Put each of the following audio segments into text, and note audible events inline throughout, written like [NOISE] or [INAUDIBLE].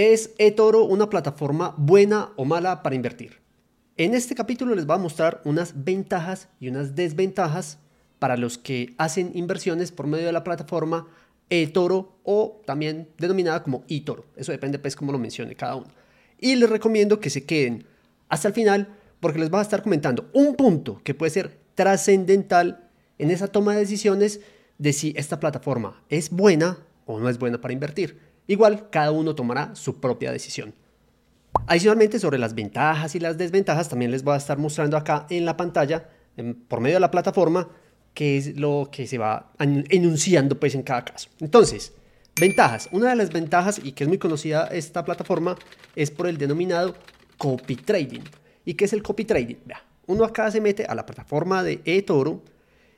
¿Es eToro una plataforma buena o mala para invertir? En este capítulo les voy a mostrar unas ventajas y unas desventajas para los que hacen inversiones por medio de la plataforma eToro o también denominada como eToro. Eso depende pues cómo lo mencione cada uno. Y les recomiendo que se queden hasta el final porque les voy a estar comentando un punto que puede ser trascendental en esa toma de decisiones de si esta plataforma es buena o no es buena para invertir. Igual, cada uno tomará su propia decisión. Adicionalmente, sobre las ventajas y las desventajas, también les voy a estar mostrando acá en la pantalla, por medio de la plataforma, qué es lo que se va enunciando pues, en cada caso. Entonces, ventajas. Una de las ventajas, y que es muy conocida esta plataforma, es por el denominado copy trading. ¿Y qué es el copy trading? Vea, uno acá se mete a la plataforma de eToro,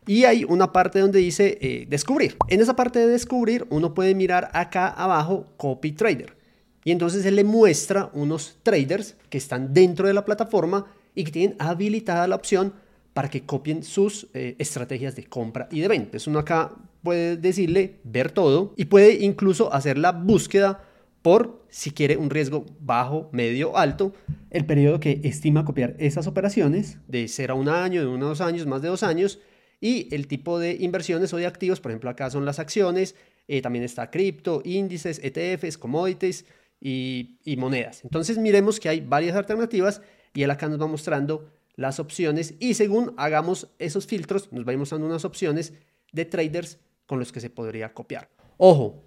y hay una parte donde dice eh, descubrir. En esa parte de descubrir uno puede mirar acá abajo copy trader. Y entonces él le muestra unos traders que están dentro de la plataforma y que tienen habilitada la opción para que copien sus eh, estrategias de compra y de venta. Entonces uno acá puede decirle ver todo y puede incluso hacer la búsqueda por si quiere un riesgo bajo, medio, alto, el periodo que estima copiar esas operaciones de ser a un año, de uno a dos años, más de dos años, y el tipo de inversiones o de activos, por ejemplo, acá son las acciones, eh, también está cripto, índices, ETFs, commodities y, y monedas. Entonces miremos que hay varias alternativas y él acá nos va mostrando las opciones y según hagamos esos filtros nos va a ir mostrando unas opciones de traders con los que se podría copiar. Ojo,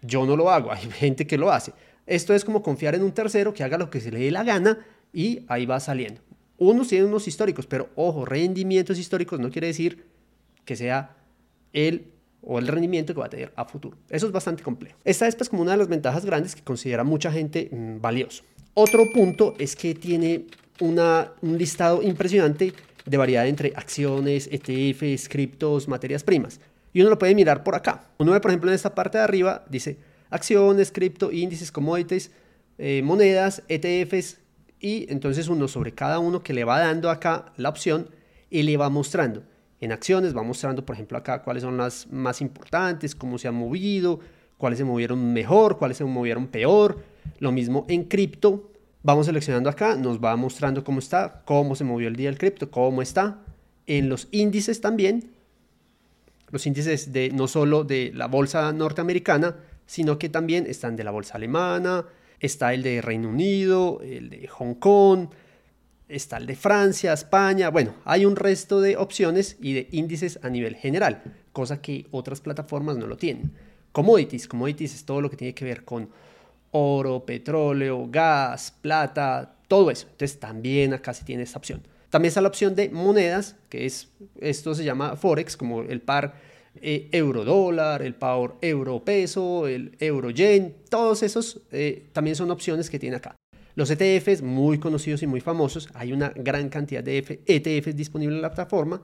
yo no lo hago, [LAUGHS] hay gente que lo hace. Esto es como confiar en un tercero que haga lo que se le dé la gana y ahí va saliendo. Unos tienen unos históricos, pero ojo, rendimientos históricos no quiere decir que sea el o el rendimiento que va a tener a futuro. Eso es bastante complejo. Esta es pues como una de las ventajas grandes que considera mucha gente mm, valioso. Otro punto es que tiene una, un listado impresionante de variedad entre acciones, ETFs, criptos, materias primas. Y uno lo puede mirar por acá. Uno ve, por ejemplo, en esta parte de arriba, dice acciones, cripto, índices, commodities, eh, monedas, ETFs. Y entonces uno sobre cada uno que le va dando acá la opción y le va mostrando en acciones, va mostrando, por ejemplo, acá cuáles son las más importantes, cómo se han movido, cuáles se movieron mejor, cuáles se movieron peor. Lo mismo en cripto, vamos seleccionando acá, nos va mostrando cómo está, cómo se movió el día del cripto, cómo está. En los índices también, los índices de no solo de la bolsa norteamericana, sino que también están de la bolsa alemana, está el de Reino Unido, el de Hong Kong, está el de Francia, España, bueno, hay un resto de opciones y de índices a nivel general, cosa que otras plataformas no lo tienen. Commodities, commodities es todo lo que tiene que ver con oro, petróleo, gas, plata, todo eso. Entonces también acá se tiene esta opción. También está la opción de monedas, que es, esto se llama Forex, como el par eh, euro dólar, el par euro peso, el euro yen, todos esos eh, también son opciones que tiene acá. Los ETFs, muy conocidos y muy famosos, hay una gran cantidad de ETFs disponibles en la plataforma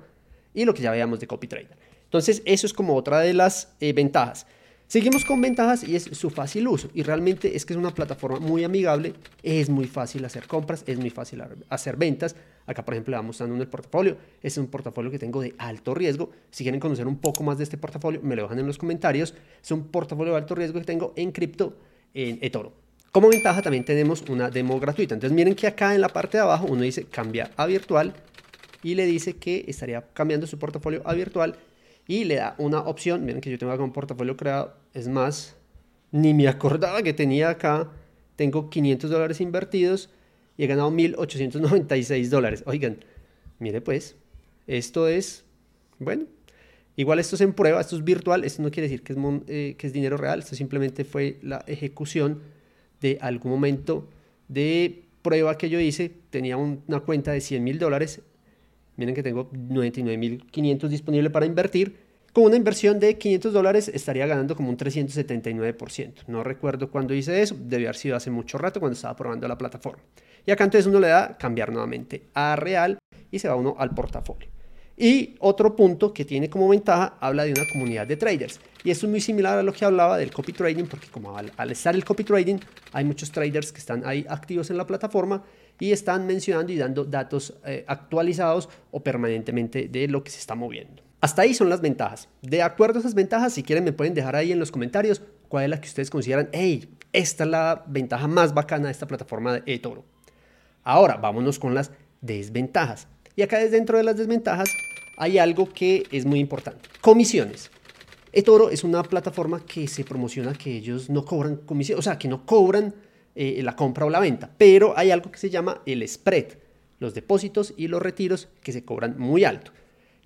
y lo que ya veíamos de CopyTrader. Entonces, eso es como otra de las eh, ventajas. Seguimos con ventajas y es su fácil uso. Y realmente es que es una plataforma muy amigable, es muy fácil hacer compras, es muy fácil hacer ventas. Acá, por ejemplo, le vamos mostrando en el portafolio. es un portafolio que tengo de alto riesgo. Si quieren conocer un poco más de este portafolio, me lo dejan en los comentarios. Es un portafolio de alto riesgo que tengo en cripto, en eToro. Como ventaja también tenemos una demo gratuita. Entonces miren que acá en la parte de abajo uno dice cambiar a virtual y le dice que estaría cambiando su portafolio a virtual y le da una opción. Miren que yo tengo acá un portafolio creado. Es más, ni me acordaba que tenía acá. Tengo 500 dólares invertidos y he ganado 1.896 dólares. Oigan, mire pues, esto es, bueno, igual esto es en prueba, esto es virtual, esto no quiere decir que es, eh, que es dinero real, esto simplemente fue la ejecución de algún momento de prueba que yo hice, tenía una cuenta de 100 mil dólares, miren que tengo 99.500 disponible para invertir, con una inversión de 500 dólares estaría ganando como un 379%. No recuerdo cuándo hice eso, debió haber sido hace mucho rato cuando estaba probando la plataforma. Y acá entonces uno le da cambiar nuevamente a real y se va uno al portafolio. Y otro punto que tiene como ventaja, habla de una comunidad de traders. Y eso es muy similar a lo que hablaba del copy trading, porque como al, estar el copy trading, hay muchos traders que están ahí activos en la plataforma y están mencionando y dando datos eh, actualizados o permanentemente de lo que se está moviendo. Hasta ahí son las ventajas. De acuerdo a esas ventajas, si quieren me pueden dejar ahí en los comentarios cuál es la que ustedes consideran, hey, Esta es la ventaja más bacana de esta plataforma de eToro. Ahora, vámonos con las desventajas. Y acá dentro de las desventajas hay algo que es muy importante. Comisiones. eToro es una plataforma que se promociona que ellos no cobran comisión, o sea, que no cobran eh, la compra o la venta, pero hay algo que se llama el spread, los depósitos y los retiros que se cobran muy alto.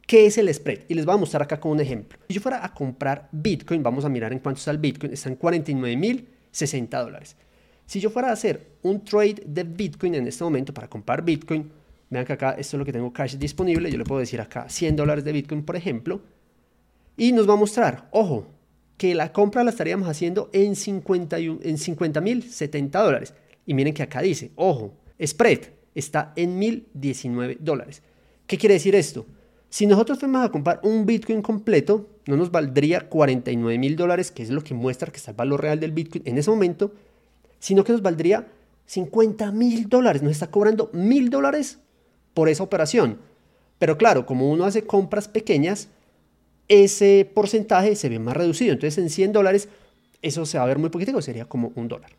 ¿Qué es el spread? Y les voy a mostrar acá con un ejemplo. Si yo fuera a comprar Bitcoin, vamos a mirar en cuánto está el Bitcoin, está en 49.060 dólares. Si yo fuera a hacer un trade de Bitcoin en este momento para comprar Bitcoin, vean que acá esto es lo que tengo cash disponible, yo le puedo decir acá 100 dólares de Bitcoin, por ejemplo, y nos va a mostrar, ojo, que la compra la estaríamos haciendo en 50 en 50.070 dólares. Y miren que acá dice, ojo, spread está en 1.019 dólares. ¿Qué quiere decir esto? Si nosotros fuéramos a comprar un Bitcoin completo, no nos valdría 49 mil dólares, que es lo que muestra que está el valor real del Bitcoin en ese momento, sino que nos valdría 50 mil dólares. Nos está cobrando mil dólares por esa operación. Pero claro, como uno hace compras pequeñas, ese porcentaje se ve más reducido. Entonces en 100 dólares eso se va a ver muy poquito, sería como un dólar.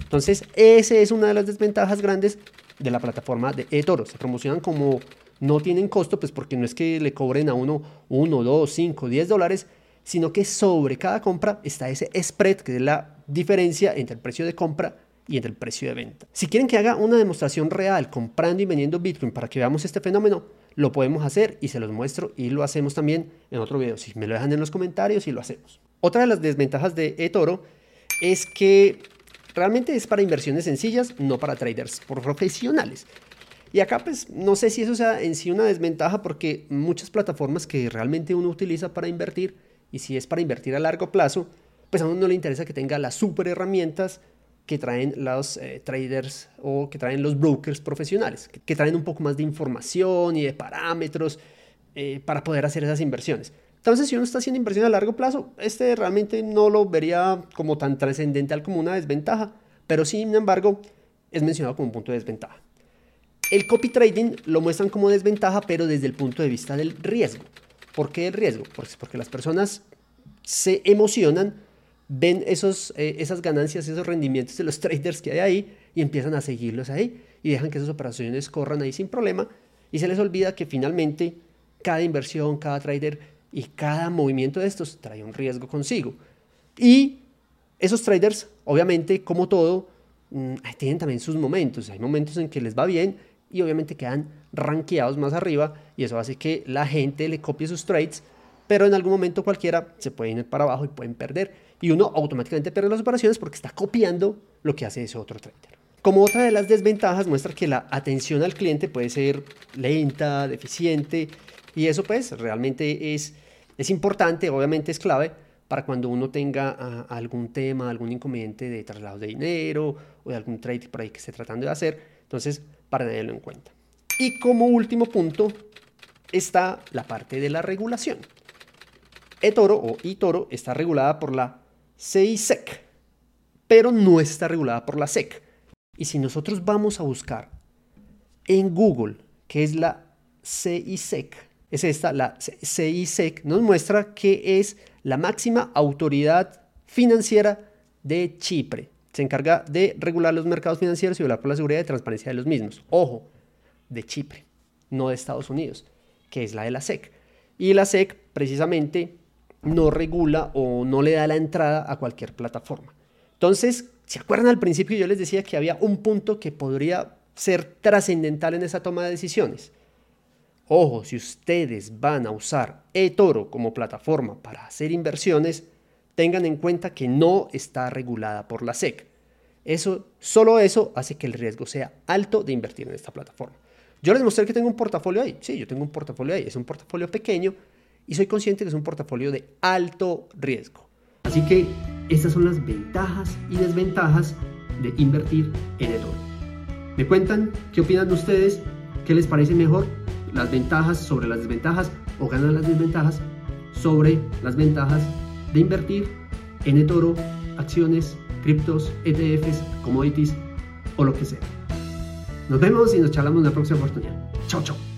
Entonces esa es una de las desventajas grandes de la plataforma de eToro. Se promocionan como no tienen costo, pues porque no es que le cobren a uno 1, 2, 5, 10 dólares, sino que sobre cada compra está ese spread, que es la diferencia entre el precio de compra y entre el precio de venta. Si quieren que haga una demostración real comprando y vendiendo Bitcoin para que veamos este fenómeno, lo podemos hacer y se los muestro y lo hacemos también en otro video. Si me lo dejan en los comentarios y lo hacemos. Otra de las desventajas de eToro es que realmente es para inversiones sencillas, no para traders profesionales. Y acá pues no sé si eso sea en sí una desventaja porque muchas plataformas que realmente uno utiliza para invertir y si es para invertir a largo plazo, pues a uno no le interesa que tenga las super herramientas que traen los eh, traders o que traen los brokers profesionales, que, traen un poco más de información y de parámetros eh, para poder hacer esas inversiones. Entonces, si uno está haciendo inversión a largo plazo, este realmente no lo vería como tan trascendental como una desventaja, pero sin embargo es mencionado como un punto de desventaja. El copy trading lo muestran como desventaja, pero desde el punto de vista del riesgo. ¿Por qué el riesgo? Pues porque las personas se emocionan ven esos, eh, esas ganancias, esos rendimientos de los [LAUGHS] traders que hay ahí y empiezan a seguirlos ahí y dejan que esas operaciones corran ahí sin problema y se les olvida que finalmente cada inversión, cada trader y cada movimiento de estos trae un riesgo consigo. Y esos traders, obviamente, como todo, mm, tienen también sus momentos. Hay momentos en que les va bien y obviamente quedan ranqueados más arriba y eso hace que la gente le copie sus trades, pero en algún momento cualquiera se pueden ir para abajo y pueden perder y uno automáticamente pierde las operaciones porque está copiando lo que hace ese otro trader. Como otra de las desventajas muestra que la atención al cliente puede ser lenta, deficiente y eso pues realmente es, es importante, obviamente es clave para cuando uno tenga ah, algún tema, algún inconveniente de traslado de dinero o de algún trade por ahí que esté tratando de hacer. Entonces, para tenerlo en cuenta. Y como último punto está la parte de la regulación. eToro o eToro está regulada por la CISEC, pero no está regulada por la SEC. Y si nosotros vamos a buscar en Google, que es la CISEC, es esta, la CISEC, nos muestra que es la máxima autoridad financiera de Chipre. Se encarga de regular los mercados financieros y velar por la seguridad y transparencia de los mismos. Ojo, de Chipre, no de Estados Unidos, que es la de la SEC. Y la SEC precisamente no regula o no le da la entrada a cualquier plataforma. Entonces, ¿se acuerdan al principio yo les decía que había un punto que podría ser trascendental en esa toma de decisiones? Ojo, si ustedes van a usar eToro como plataforma para hacer inversiones, tengan en cuenta que no está regulada por la SEC. Eso, solo eso hace que el riesgo sea alto de invertir en esta plataforma. Yo les mostré que tengo un portafolio ahí. Sí, yo tengo un portafolio ahí. Es un portafolio pequeño, y soy consciente que es un portafolio de alto riesgo. Así que estas son las ventajas y desventajas de invertir en el oro. ¿Me cuentan qué opinan ustedes? ¿Qué les parece mejor? ¿Las ventajas sobre las desventajas o ganan las desventajas sobre las ventajas de invertir en eToro, acciones, criptos, ETFs, commodities o lo que sea? Nos vemos y nos charlamos en la próxima oportunidad. Chao, chao.